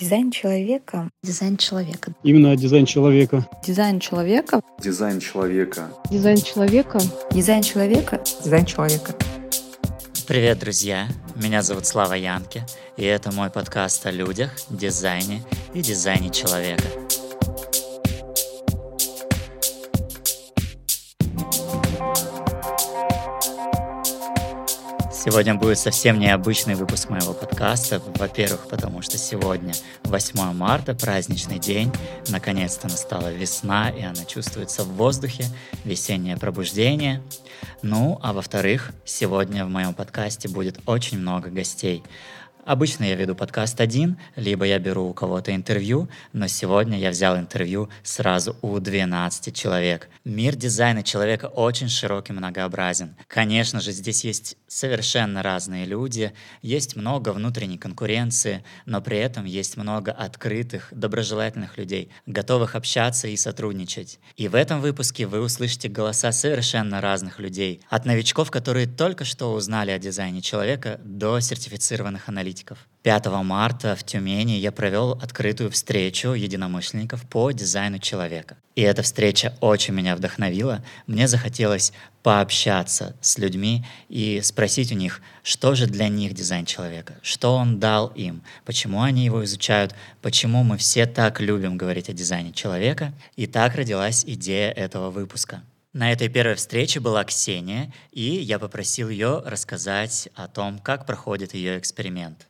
Дизайн человека. Дизайн человека. Именно дизайн человека. Дизайн человека. Дизайн человека. Дизайн человека. Дизайн человека. Дизайн человека. Привет, друзья! Меня зовут Слава Янки, и это мой подкаст о людях, дизайне и дизайне человека – Сегодня будет совсем необычный выпуск моего подкаста. Во-первых, потому что сегодня 8 марта, праздничный день. Наконец-то настала весна, и она чувствуется в воздухе, весеннее пробуждение. Ну, а во-вторых, сегодня в моем подкасте будет очень много гостей. Обычно я веду подкаст один, либо я беру у кого-то интервью, но сегодня я взял интервью сразу у 12 человек. Мир дизайна человека очень широкий и многообразен. Конечно же, здесь есть совершенно разные люди, есть много внутренней конкуренции, но при этом есть много открытых, доброжелательных людей, готовых общаться и сотрудничать. И в этом выпуске вы услышите голоса совершенно разных людей, от новичков, которые только что узнали о дизайне человека, до сертифицированных аналитиков аналитиков. 5 марта в Тюмени я провел открытую встречу единомышленников по дизайну человека. И эта встреча очень меня вдохновила. Мне захотелось пообщаться с людьми и спросить у них, что же для них дизайн человека, что он дал им, почему они его изучают, почему мы все так любим говорить о дизайне человека. И так родилась идея этого выпуска. На этой первой встрече была Ксения, и я попросил ее рассказать о том, как проходит ее эксперимент.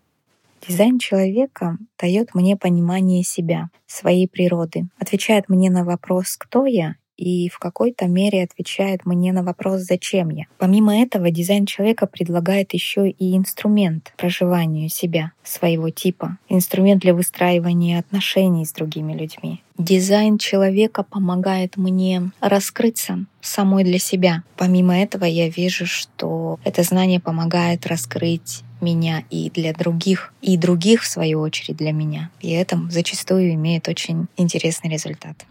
Дизайн человека дает мне понимание себя, своей природы, отвечает мне на вопрос «Кто я?» и в какой-то мере отвечает мне на вопрос «Зачем я?». Помимо этого, дизайн человека предлагает еще и инструмент проживанию себя, своего типа, инструмент для выстраивания отношений с другими людьми. Дизайн человека помогает мне раскрыться самой для себя. Помимо этого, я вижу, что это знание помогает раскрыть меня и для других, и других, в свою очередь, для меня. И это зачастую имеет очень интересный результат.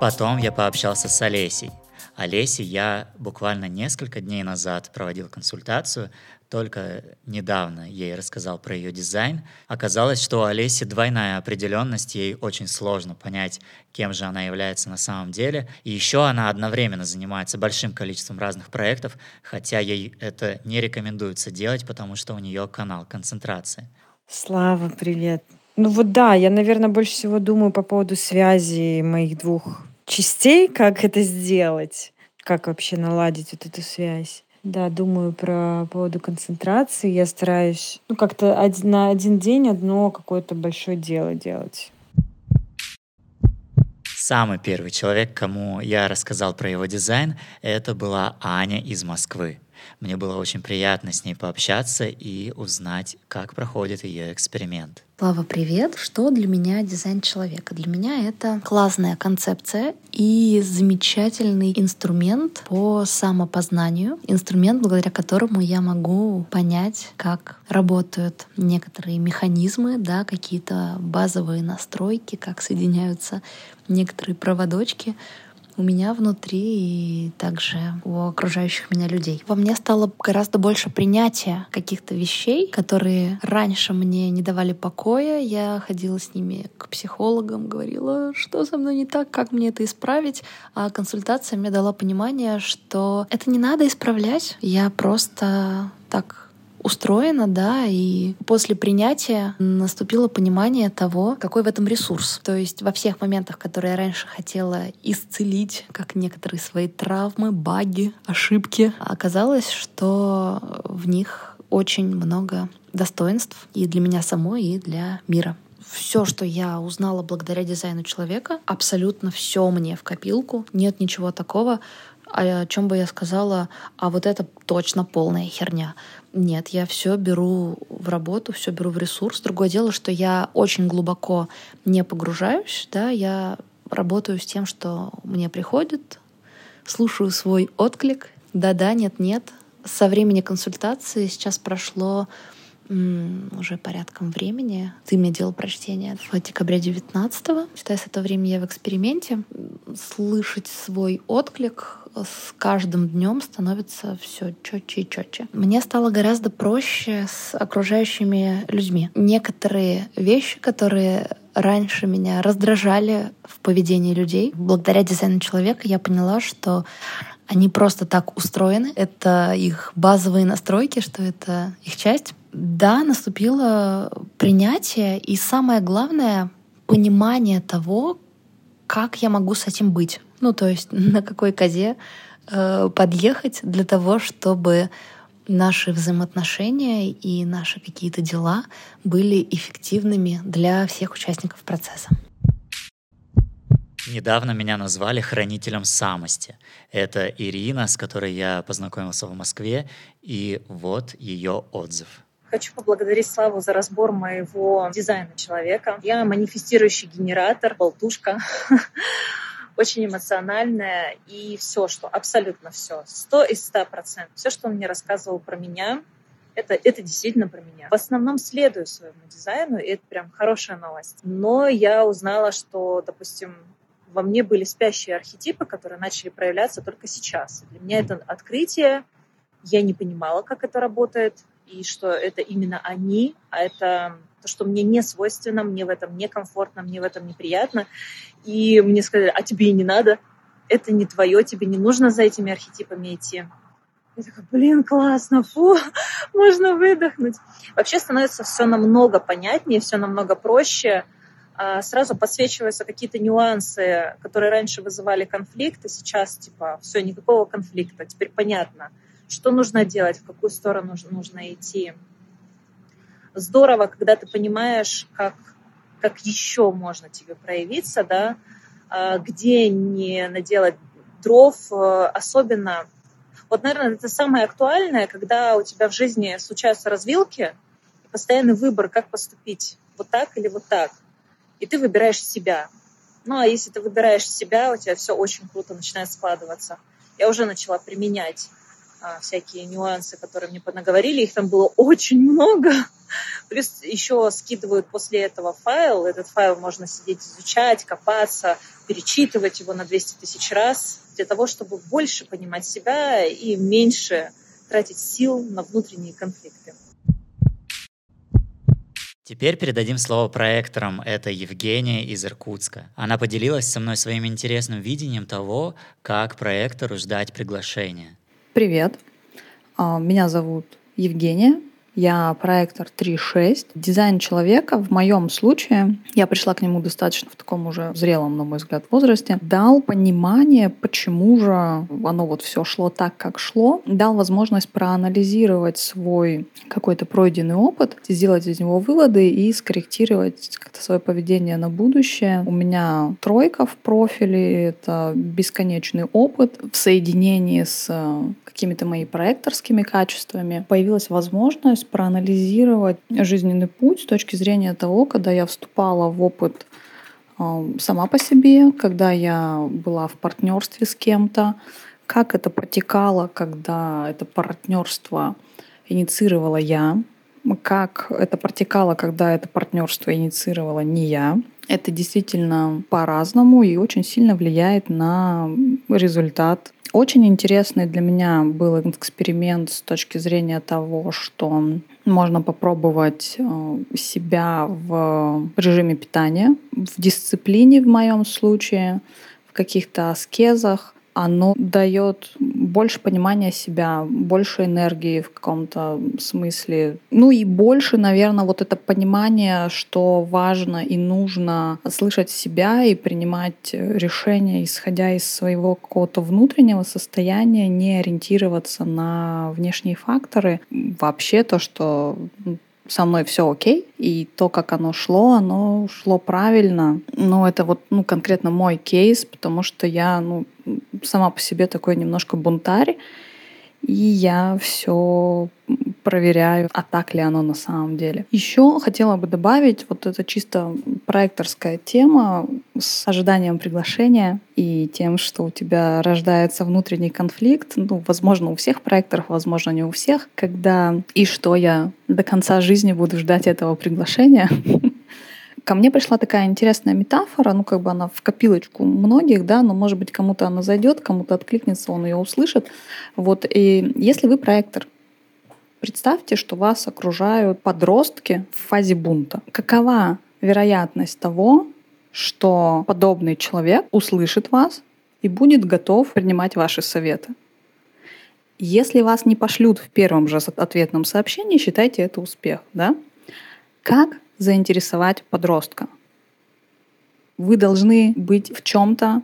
Потом я пообщался с Олесей. Олесе я буквально несколько дней назад проводил консультацию, только недавно ей рассказал про ее дизайн. Оказалось, что у Олеси двойная определенность, ей очень сложно понять, кем же она является на самом деле. И еще она одновременно занимается большим количеством разных проектов, хотя ей это не рекомендуется делать, потому что у нее канал концентрации. Слава, привет. Ну вот да, я, наверное, больше всего думаю по поводу связи моих двух частей, как это сделать, как вообще наладить вот эту связь. Да, думаю про поводу концентрации. Я стараюсь, ну, как-то один, на один день одно какое-то большое дело делать. Самый первый человек, кому я рассказал про его дизайн, это была Аня из Москвы. Мне было очень приятно с ней пообщаться и узнать, как проходит ее эксперимент. Слава, привет! Что для меня дизайн человека? Для меня это классная концепция и замечательный инструмент по самопознанию, инструмент, благодаря которому я могу понять, как работают некоторые механизмы, да, какие-то базовые настройки, как соединяются некоторые проводочки, у меня внутри и также у окружающих меня людей. Во мне стало гораздо больше принятия каких-то вещей, которые раньше мне не давали покоя. Я ходила с ними к психологам, говорила, что со мной не так, как мне это исправить. А консультация мне дала понимание, что это не надо исправлять. Я просто так устроена, да, и после принятия наступило понимание того, какой в этом ресурс. То есть во всех моментах, которые я раньше хотела исцелить, как некоторые свои травмы, баги, ошибки, оказалось, что в них очень много достоинств и для меня самой, и для мира все, что я узнала благодаря дизайну человека, абсолютно все мне в копилку. Нет ничего такого, о чем бы я сказала, а вот это точно полная херня. Нет, я все беру в работу, все беру в ресурс. Другое дело, что я очень глубоко не погружаюсь, да, я работаю с тем, что мне приходит, слушаю свой отклик, да-да, нет-нет. Со времени консультации сейчас прошло уже порядком времени. Ты мне делал прочтение в декабре 19-го. Считай, с этого времени я в эксперименте. Слышать свой отклик с каждым днем становится все четче и четче. Мне стало гораздо проще с окружающими людьми. Некоторые вещи, которые раньше меня раздражали в поведении людей, благодаря дизайну человека я поняла, что они просто так устроены. Это их базовые настройки, что это их часть. Да, наступило принятие и самое главное — понимание того, как я могу с этим быть. Ну, то есть на какой козе э, подъехать для того, чтобы наши взаимоотношения и наши какие-то дела были эффективными для всех участников процесса. Недавно меня назвали хранителем самости. Это Ирина, с которой я познакомился в Москве, и вот ее отзыв. Хочу поблагодарить Славу за разбор моего дизайна человека. Я манифестирующий генератор, болтушка, очень эмоциональная, и все, что, абсолютно все, сто из ста процентов, все, что он мне рассказывал про меня, это, это действительно про меня. В основном следую своему дизайну, и это прям хорошая новость. Но я узнала, что, допустим, во мне были спящие архетипы, которые начали проявляться только сейчас. Для меня это открытие. Я не понимала, как это работает, и что это именно они, а это то, что мне не свойственно, мне в этом некомфортно, мне в этом неприятно. И мне сказали, а тебе и не надо, это не твое, тебе не нужно за этими архетипами идти. Я такая, блин, классно, фу, можно выдохнуть. Вообще становится все намного понятнее, все намного проще. А, сразу подсвечиваются какие-то нюансы, которые раньше вызывали конфликт, и сейчас типа все, никакого конфликта, теперь понятно, что нужно делать, в какую сторону нужно идти. Здорово, когда ты понимаешь, как, как еще можно тебе проявиться, да, а, где не наделать дров, э, особенно вот, наверное, это самое актуальное, когда у тебя в жизни случаются развилки, постоянный выбор, как поступить, вот так или вот так и ты выбираешь себя. Ну, а если ты выбираешь себя, у тебя все очень круто начинает складываться. Я уже начала применять всякие нюансы, которые мне понаговорили. Их там было очень много. Плюс еще скидывают после этого файл. Этот файл можно сидеть изучать, копаться, перечитывать его на 200 тысяч раз для того, чтобы больше понимать себя и меньше тратить сил на внутренние конфликты. Теперь передадим слово проекторам. Это Евгения из Иркутска. Она поделилась со мной своим интересным видением того, как проектору ждать приглашения. Привет. А, меня зовут Евгения. Я проектор 3.6. Дизайн человека в моем случае, я пришла к нему достаточно в таком уже зрелом, на мой взгляд, возрасте, дал понимание, почему же оно вот все шло так, как шло, дал возможность проанализировать свой какой-то пройденный опыт, сделать из него выводы и скорректировать как-то свое поведение на будущее. У меня тройка в профиле, это бесконечный опыт в соединении с какими-то моими проекторскими качествами. Появилась возможность пытаюсь проанализировать жизненный путь с точки зрения того, когда я вступала в опыт а, сама по себе, когда я была в партнерстве с кем-то, как это протекало, когда это партнерство инициировала я, как это протекало, когда это партнерство инициировала не я. Это действительно по-разному и очень сильно влияет на результат очень интересный для меня был эксперимент с точки зрения того, что можно попробовать э, себя в режиме питания, в дисциплине в моем случае, в каких-то аскезах, оно дает больше понимания себя, больше энергии в каком-то смысле. Ну и больше, наверное, вот это понимание, что важно и нужно слышать себя и принимать решения, исходя из своего какого-то внутреннего состояния, не ориентироваться на внешние факторы. Вообще то, что со мной все окей, и то, как оно шло, оно шло правильно. Но это вот ну, конкретно мой кейс, потому что я ну, сама по себе такой немножко бунтарь, и я все проверяю, а так ли оно на самом деле. Еще хотела бы добавить, вот это чисто проекторская тема, с ожиданием приглашения и тем, что у тебя рождается внутренний конфликт, ну, возможно, у всех проекторов, возможно, не у всех, когда и что я до конца жизни буду ждать этого приглашения. Ко мне пришла такая интересная метафора, ну, как бы она в копилочку многих, да, но, может быть, кому-то она зайдет, кому-то откликнется, он ее услышит. Вот, и если вы проектор, представьте, что вас окружают подростки в фазе бунта. Какова вероятность того, что подобный человек услышит вас и будет готов принимать ваши советы? Если вас не пошлют в первом же ответном сообщении, считайте это успех, да? Как заинтересовать подростка. Вы должны быть в чем-то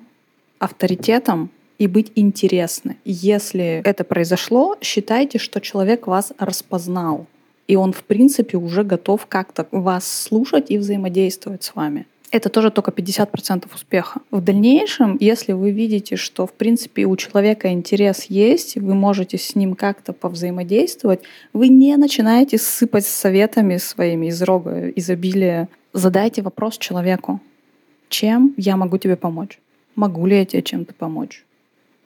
авторитетом и быть интересны. Если это произошло, считайте, что человек вас распознал, и он, в принципе, уже готов как-то вас слушать и взаимодействовать с вами это тоже только 50% успеха. В дальнейшем, если вы видите, что в принципе у человека интерес есть, вы можете с ним как-то повзаимодействовать, вы не начинаете сыпать советами своими из рога изобилия. Задайте вопрос человеку. Чем я могу тебе помочь? Могу ли я тебе чем-то помочь?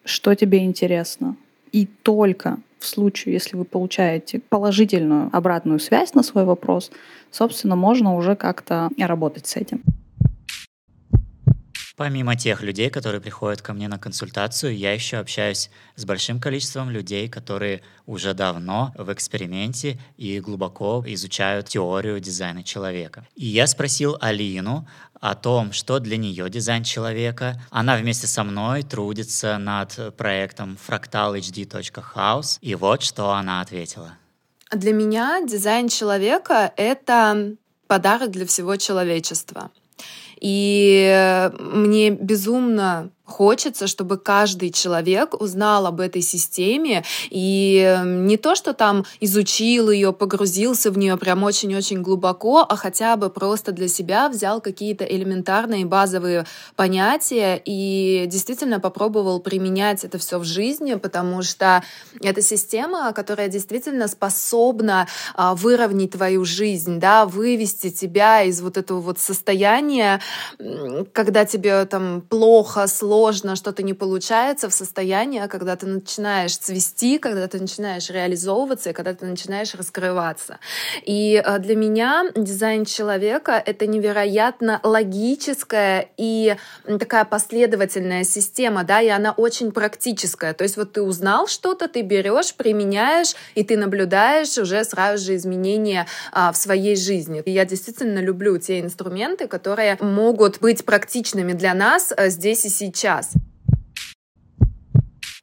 Что тебе интересно? И только в случае, если вы получаете положительную обратную связь на свой вопрос, собственно, можно уже как-то работать с этим. Помимо тех людей, которые приходят ко мне на консультацию, я еще общаюсь с большим количеством людей, которые уже давно в эксперименте и глубоко изучают теорию дизайна человека. И я спросил Алину о том, что для нее дизайн человека. Она вместе со мной трудится над проектом fractalhd.house, и вот что она ответила. Для меня дизайн человека — это подарок для всего человечества. И мне безумно Хочется, чтобы каждый человек узнал об этой системе и не то, что там изучил ее, погрузился в нее прям очень-очень глубоко, а хотя бы просто для себя взял какие-то элементарные базовые понятия и действительно попробовал применять это все в жизни, потому что это система, которая действительно способна а, выровнять твою жизнь, да, вывести тебя из вот этого вот состояния, когда тебе там плохо, сложно, сложно, что-то не получается в состоянии, когда ты начинаешь цвести, когда ты начинаешь реализовываться и когда ты начинаешь раскрываться. И э, для меня дизайн человека — это невероятно логическая и такая последовательная система, да, и она очень практическая. То есть вот ты узнал что-то, ты берешь, применяешь, и ты наблюдаешь уже сразу же изменения а, в своей жизни. И я действительно люблю те инструменты, которые могут быть практичными для нас а, здесь и сейчас сейчас.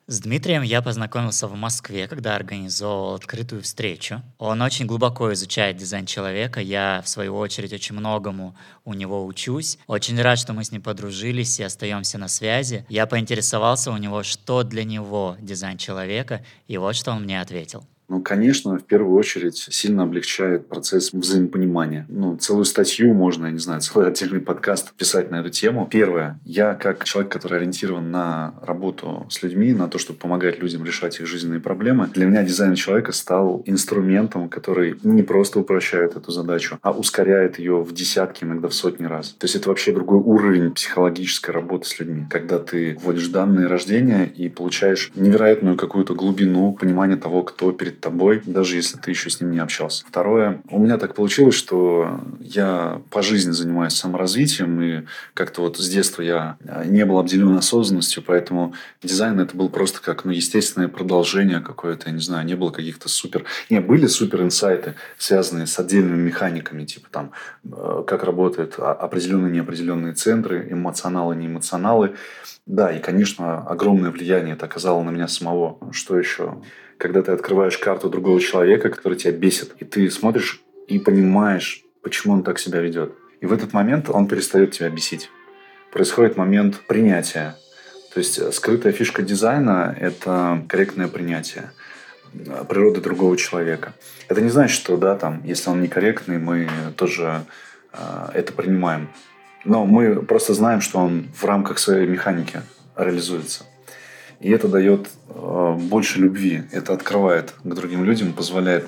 С Дмитрием я познакомился в Москве, когда организовывал открытую встречу. Он очень глубоко изучает дизайн человека. Я, в свою очередь, очень многому у него учусь. Очень рад, что мы с ним подружились и остаемся на связи. Я поинтересовался у него, что для него дизайн человека, и вот что он мне ответил. Ну, конечно, в первую очередь сильно облегчает процесс взаимопонимания. Ну, целую статью можно, я не знаю, целый отдельный подкаст писать на эту тему. Первое. Я как человек, который ориентирован на работу с людьми, на то, чтобы помогать людям решать их жизненные проблемы, для меня дизайн человека стал инструментом, который не просто упрощает эту задачу, а ускоряет ее в десятки, иногда в сотни раз. То есть это вообще другой уровень психологической работы с людьми, когда ты вводишь данные рождения и получаешь невероятную какую-то глубину понимания того, кто тобой, даже если ты еще с ним не общался. Второе, у меня так получилось, что я по жизни занимаюсь саморазвитием, и как-то вот с детства я не был обделен осознанностью, поэтому дизайн это был просто как, ну, естественное продолжение какое-то, я не знаю, не было каких-то супер... Не, были супер инсайты, связанные с отдельными механиками, типа там, э, как работают определенные неопределенные центры, эмоционалы, неэмоционалы. Да, и, конечно, огромное влияние это оказало на меня самого. Что еще? Когда ты открываешь карту другого человека, который тебя бесит, и ты смотришь и понимаешь, почему он так себя ведет. И в этот момент он перестает тебя бесить. Происходит момент принятия. То есть скрытая фишка дизайна – это корректное принятие природы другого человека. Это не значит, что, да, там, если он некорректный, мы тоже э, это принимаем. Но мы просто знаем, что он в рамках своей механики реализуется. И это дает э, больше любви. Это открывает к другим людям, позволяет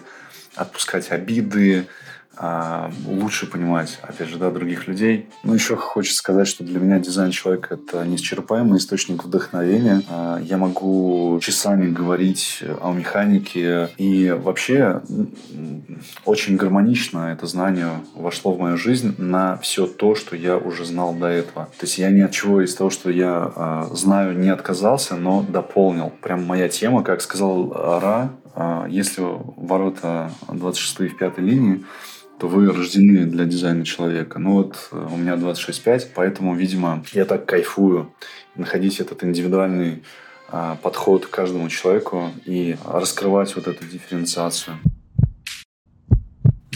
отпускать обиды, лучше понимать, опять же, да, других людей. Ну, еще хочется сказать, что для меня дизайн человека — это неисчерпаемый источник вдохновения. А, я могу часами говорить о механике, и вообще очень гармонично это знание вошло в мою жизнь на все то, что я уже знал до этого. То есть я ни от чего из того, что я а, знаю, не отказался, но дополнил. Прям моя тема, как сказал Ра, если ворота 26 в пятой линии, то вы рождены для дизайна человека. Ну вот э, у меня 26.5, поэтому, видимо, я так кайфую находить этот индивидуальный а, подход к каждому человеку и раскрывать вот эту дифференциацию.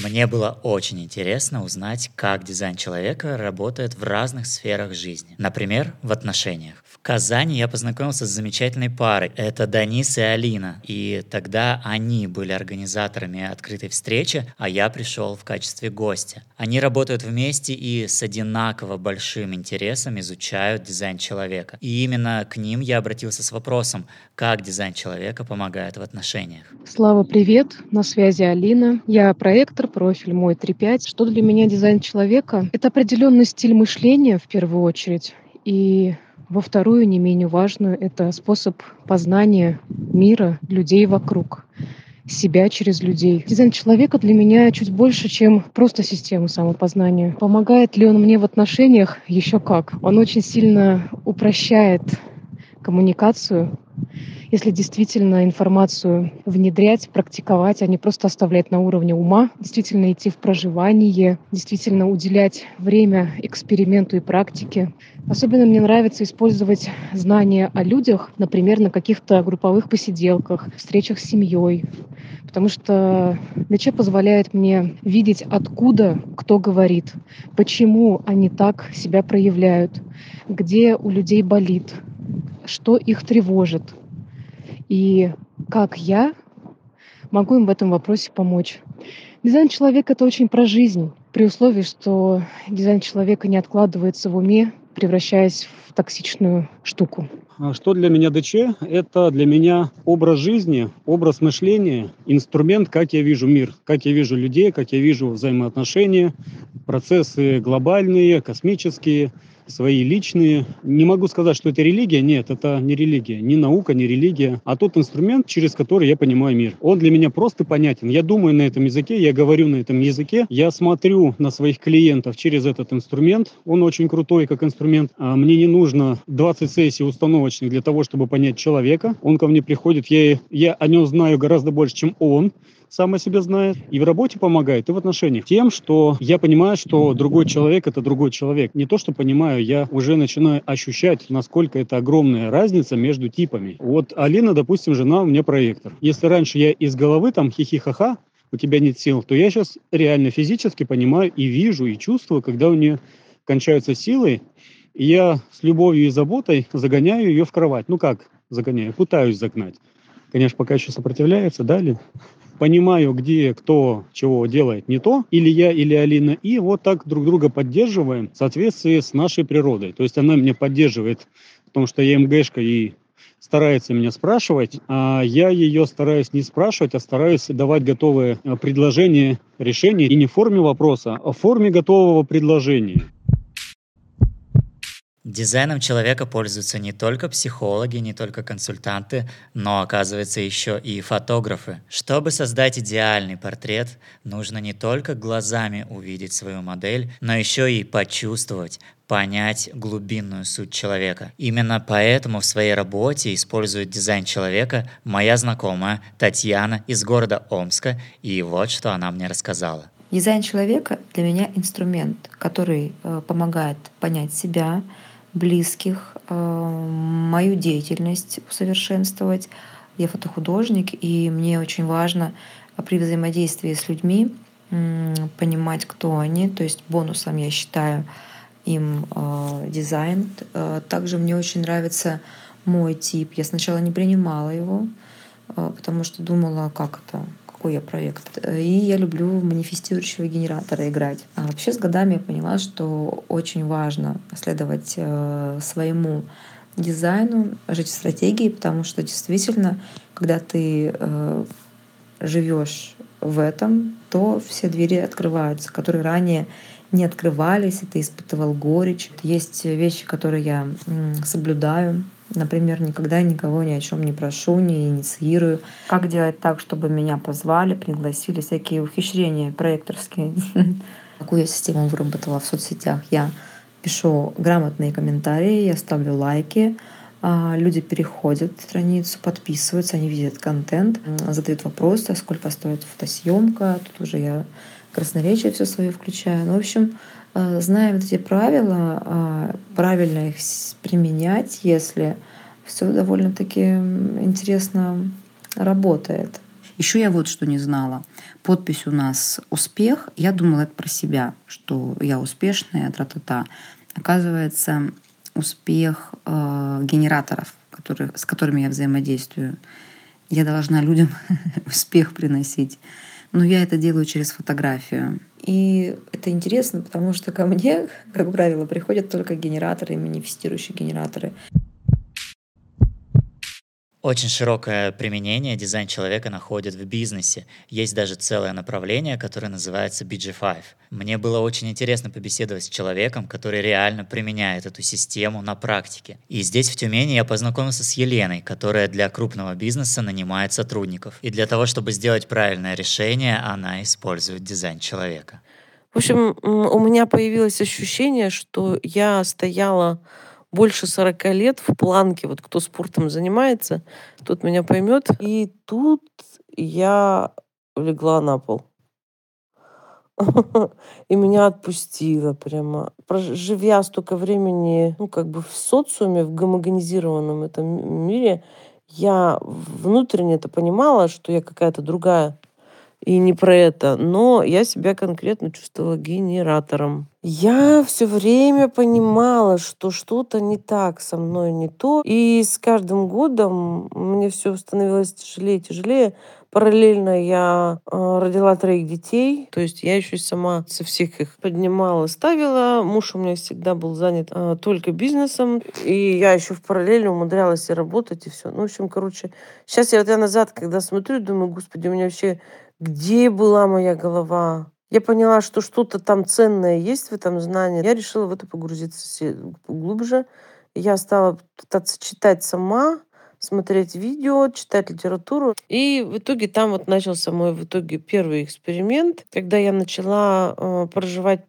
Мне было очень интересно узнать, как дизайн человека работает в разных сферах жизни. Например, в отношениях. В Казани я познакомился с замечательной парой. Это Данис и Алина. И тогда они были организаторами открытой встречи, а я пришел в качестве гостя. Они работают вместе и с одинаково большим интересом изучают дизайн человека. И именно к ним я обратился с вопросом, как дизайн человека помогает в отношениях. Слава, привет! На связи Алина. Я проектор профиль мой 3.5. Что для меня дизайн человека? Это определенный стиль мышления в первую очередь. И во вторую, не менее важную, это способ познания мира, людей вокруг себя через людей. Дизайн человека для меня чуть больше, чем просто система самопознания. Помогает ли он мне в отношениях? Еще как. Он очень сильно упрощает коммуникацию, если действительно информацию внедрять, практиковать, а не просто оставлять на уровне ума, действительно идти в проживание, действительно уделять время эксперименту и практике. Особенно мне нравится использовать знания о людях, например, на каких-то групповых посиделках, встречах с семьей, потому что ДЧ позволяет мне видеть, откуда кто говорит, почему они так себя проявляют, где у людей болит, что их тревожит, и как я могу им в этом вопросе помочь. Дизайн человека — это очень про жизнь, при условии, что дизайн человека не откладывается в уме, превращаясь в токсичную штуку. А что для меня ДЧ? Это для меня образ жизни, образ мышления, инструмент, как я вижу мир, как я вижу людей, как я вижу взаимоотношения, процессы глобальные, космические – свои личные. Не могу сказать, что это религия. Нет, это не религия. Ни наука, ни религия. А тот инструмент, через который я понимаю мир. Он для меня просто понятен. Я думаю на этом языке, я говорю на этом языке. Я смотрю на своих клиентов через этот инструмент. Он очень крутой как инструмент. А мне не нужно 20 сессий установочных для того, чтобы понять человека. Он ко мне приходит, я, я о нем знаю гораздо больше, чем он сам о себе знает, и в работе помогает, и в отношениях. Тем, что я понимаю, что другой человек – это другой человек. Не то, что понимаю, я уже начинаю ощущать, насколько это огромная разница между типами. Вот Алина, допустим, жена у меня проектор. Если раньше я из головы там хихи-ха-ха, у тебя нет сил, то я сейчас реально физически понимаю и вижу, и чувствую, когда у нее кончаются силы, и я с любовью и заботой загоняю ее в кровать. Ну как загоняю? Пытаюсь загнать. Конечно, пока еще сопротивляется, далее понимаю, где кто чего делает не то, или я, или Алина, и вот так друг друга поддерживаем в соответствии с нашей природой. То есть она меня поддерживает, потому что я МГшка и старается меня спрашивать, а я ее стараюсь не спрашивать, а стараюсь давать готовые э, предложения, решения, и не в форме вопроса, а в форме готового предложения. Дизайном человека пользуются не только психологи, не только консультанты, но, оказывается, еще и фотографы. Чтобы создать идеальный портрет, нужно не только глазами увидеть свою модель, но еще и почувствовать, понять глубинную суть человека. Именно поэтому в своей работе использует дизайн человека моя знакомая Татьяна из города Омска, и вот что она мне рассказала. Дизайн человека для меня инструмент, который э, помогает понять себя, близких, э, мою деятельность усовершенствовать. Я фотохудожник, и мне очень важно при взаимодействии с людьми понимать, кто они. То есть бонусом я считаю им э, дизайн. Э, также мне очень нравится мой тип. Я сначала не принимала его, потому что думала, как это, какой я проект. И я люблю манифестирующего генератора играть. А вообще с годами я поняла, что очень важно следовать э, своему дизайну, жить в стратегии, потому что действительно, когда ты э, живешь в этом, то все двери открываются, которые ранее не открывались, и ты испытывал горечь. Есть вещи, которые я соблюдаю. Например, никогда никого ни о чем не прошу, не инициирую. Как делать так, чтобы меня позвали, пригласили, всякие ухищрения проекторские. Какую я систему выработала в соцсетях? Я пишу грамотные комментарии, я ставлю лайки, а, люди переходят страницу, подписываются, они видят контент, задают вопросы, а сколько стоит фотосъемка. Тут уже я красноречие все свое включаю. Ну, в общем, зная вот эти правила, а, правильно их применять, если все довольно-таки интересно работает. Еще я вот что не знала. Подпись у нас «Успех». Я думала это про себя, что я успешная, тра-та-та. Оказывается, успех э, генераторов, которые, с которыми я взаимодействую. Я должна людям успех приносить. Но я это делаю через фотографию. И это интересно, потому что ко мне, как правило, приходят только генераторы, манифестирующие генераторы. Очень широкое применение дизайн человека находит в бизнесе. Есть даже целое направление, которое называется BG5. Мне было очень интересно побеседовать с человеком, который реально применяет эту систему на практике. И здесь, в Тюмени, я познакомился с Еленой, которая для крупного бизнеса нанимает сотрудников. И для того, чтобы сделать правильное решение, она использует дизайн человека. В общем, у меня появилось ощущение, что я стояла больше 40 лет в планке, вот кто спортом занимается, тот меня поймет. И тут я легла на пол. И меня отпустило прямо. Живя столько времени, ну, как бы в социуме, в гомогенизированном этом мире, я внутренне это понимала, что я какая-то другая и не про это, но я себя конкретно чувствовала генератором. Я все время понимала, что что-то не так со мной, не то. И с каждым годом мне все становилось тяжелее и тяжелее. Параллельно я э, родила троих детей, то есть я еще сама со всех их поднимала, ставила. Муж у меня всегда был занят э, только бизнесом, и я еще в параллели умудрялась и работать, и все. Ну, в общем, короче, сейчас я вот я назад, когда смотрю, думаю, господи, у меня вообще где была моя голова? Я поняла, что что-то там ценное есть в этом знании. Я решила в это погрузиться глубже. Я стала пытаться читать сама, смотреть видео, читать литературу. И в итоге там вот начался мой в итоге первый эксперимент, когда я начала э, проживать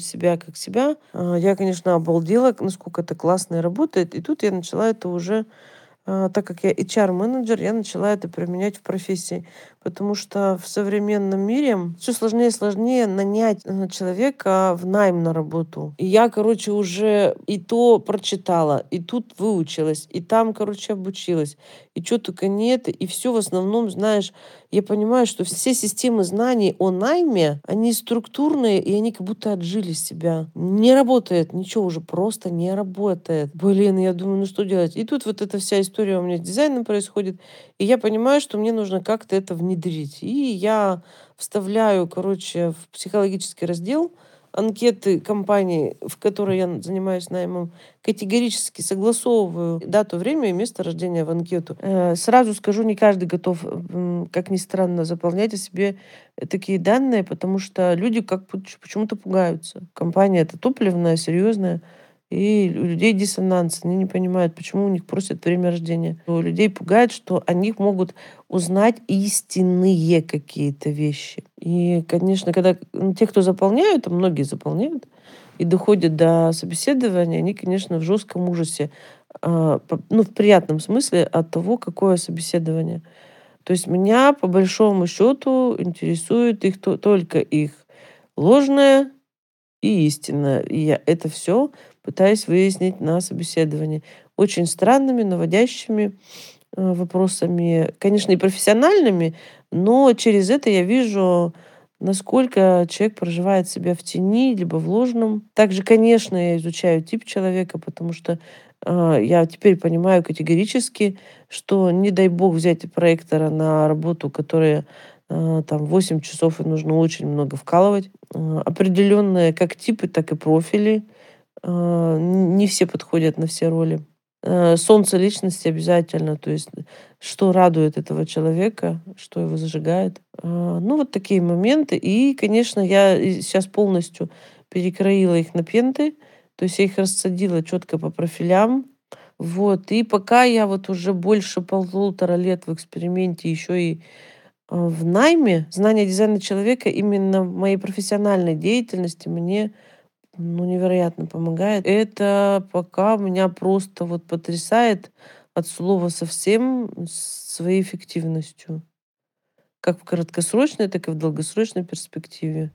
себя как себя. Э, я, конечно, обалдела, насколько это классно и работает. И тут я начала это уже так как я HR-менеджер, я начала это применять в профессии. Потому что в современном мире все сложнее и сложнее нанять э, человека в найм на работу. И я, короче, уже и то прочитала, и тут выучилась, и там, короче, обучилась, и что только нет. И все в основном, знаешь, я понимаю, что все системы знаний о найме, они структурные, и они как будто отжили себя. Не работает, ничего уже просто не работает. Блин, я думаю, ну что делать? И тут вот эта вся история у меня с дизайном происходит, и я понимаю, что мне нужно как-то это внедрить. И я вставляю, короче, в психологический раздел анкеты компании, в которой я занимаюсь наймом, категорически согласовываю дату, время и место рождения в анкету. Э, сразу скажу, не каждый готов, как ни странно, заполнять о себе такие данные, потому что люди как почему-то пугаются. Компания это топливная, серьезная. И у людей диссонанс. Они не понимают, почему у них просят время рождения. У людей пугает, что они могут узнать истинные какие-то вещи. И, конечно, когда ну, те, кто заполняют, а многие заполняют, и доходят до собеседования, они, конечно, в жестком ужасе, э, ну, в приятном смысле от того, какое собеседование. То есть меня, по большому счету, интересует их то, только их ложное и истинное. И я это все пытаясь выяснить на собеседовании. Очень странными, наводящими э, вопросами, конечно, и профессиональными, но через это я вижу, насколько человек проживает себя в тени, либо в ложном. Также, конечно, я изучаю тип человека, потому что э, я теперь понимаю категорически, что не дай бог взять проектора на работу, которая э, там 8 часов и нужно очень много вкалывать. Э, определенные как типы, так и профили – а, не все подходят на все роли. Э, солнце личности обязательно, то есть что радует этого человека, что его зажигает. А, ну, вот такие моменты. И, конечно, я сейчас полностью перекроила их на пенты, то есть я их рассадила четко по профилям. Вот. И пока я вот уже больше полутора лет в эксперименте еще и а, в найме, знание дизайна человека именно в моей профессиональной деятельности мне ну, невероятно помогает. Это пока меня просто вот потрясает от слова совсем своей эффективностью. Как в краткосрочной, так и в долгосрочной перспективе.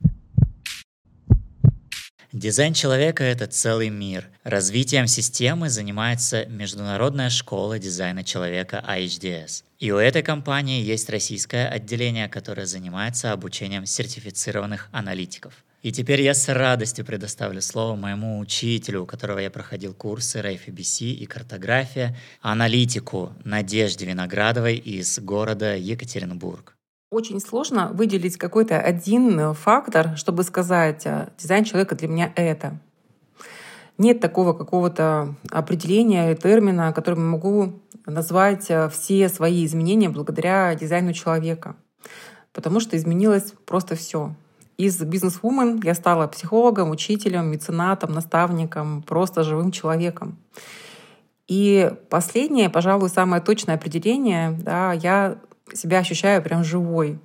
Дизайн человека — это целый мир. Развитием системы занимается Международная школа дизайна человека IHDS. И у этой компании есть российское отделение, которое занимается обучением сертифицированных аналитиков. И теперь я с радостью предоставлю слово моему учителю, у которого я проходил курсы RFBC и картография, аналитику Надежде Виноградовой из города Екатеринбург. Очень сложно выделить какой-то один фактор, чтобы сказать, «А, дизайн человека для меня это. Нет такого какого-то определения, термина, которым я могу назвать а, все свои изменения благодаря дизайну человека. Потому что изменилось просто все. Из бизнес-вумен я стала психологом, учителем, меценатом, наставником, просто живым человеком. И последнее, пожалуй, самое точное определение, да, я себя ощущаю прям живой.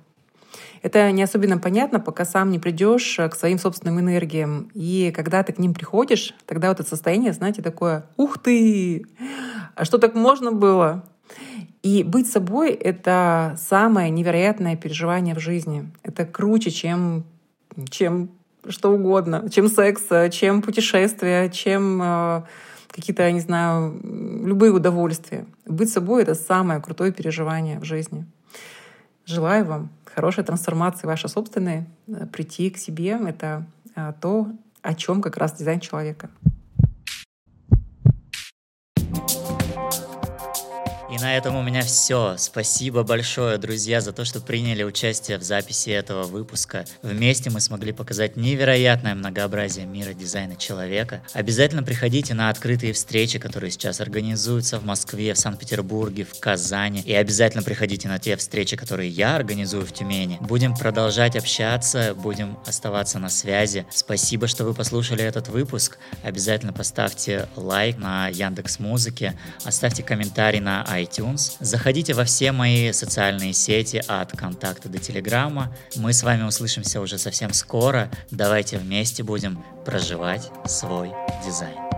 Это не особенно понятно, пока сам не придешь к своим собственным энергиям. И когда ты к ним приходишь, тогда вот это состояние, знаете, такое «Ух ты! А что так можно было?» И быть собой — это самое невероятное переживание в жизни. Это круче, чем, чем что угодно, чем секс, чем путешествия, чем э, какие-то, не знаю, любые удовольствия. Быть собой — это самое крутое переживание в жизни. Желаю вам хорошей трансформации вашей собственной, э, прийти к себе. Это э, то, о чем как раз дизайн человека. И на этом у меня все. Спасибо большое, друзья, за то, что приняли участие в записи этого выпуска. Вместе мы смогли показать невероятное многообразие мира дизайна человека. Обязательно приходите на открытые встречи, которые сейчас организуются в Москве, в Санкт-Петербурге, в Казани. И обязательно приходите на те встречи, которые я организую в Тюмени. Будем продолжать общаться, будем оставаться на связи. Спасибо, что вы послушали этот выпуск. Обязательно поставьте лайк на Яндекс Музыке, оставьте комментарий на iTunes. Заходите во все мои социальные сети от контакта до телеграмма. Мы с вами услышимся уже совсем скоро. Давайте вместе будем проживать свой дизайн.